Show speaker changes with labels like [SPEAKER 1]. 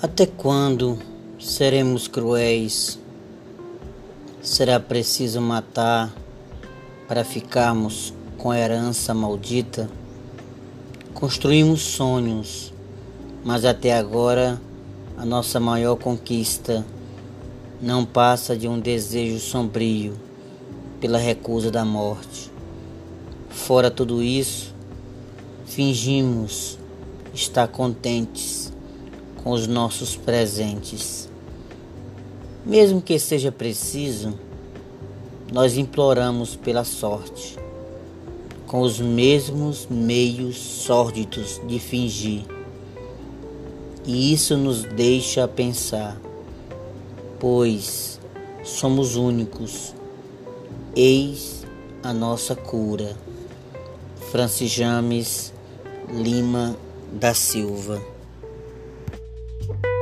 [SPEAKER 1] Até quando seremos cruéis? Será preciso matar para ficarmos com a herança maldita? Construímos sonhos, mas até agora a nossa maior conquista não passa de um desejo sombrio pela recusa da morte. Fora tudo isso, fingimos estar contentes com os nossos presentes. Mesmo que seja preciso, nós imploramos pela sorte, com os mesmos meios sórdidos de fingir. E isso nos deixa a pensar, pois somos únicos. Eis a nossa cura. Francis James Lima da Silva Thank you.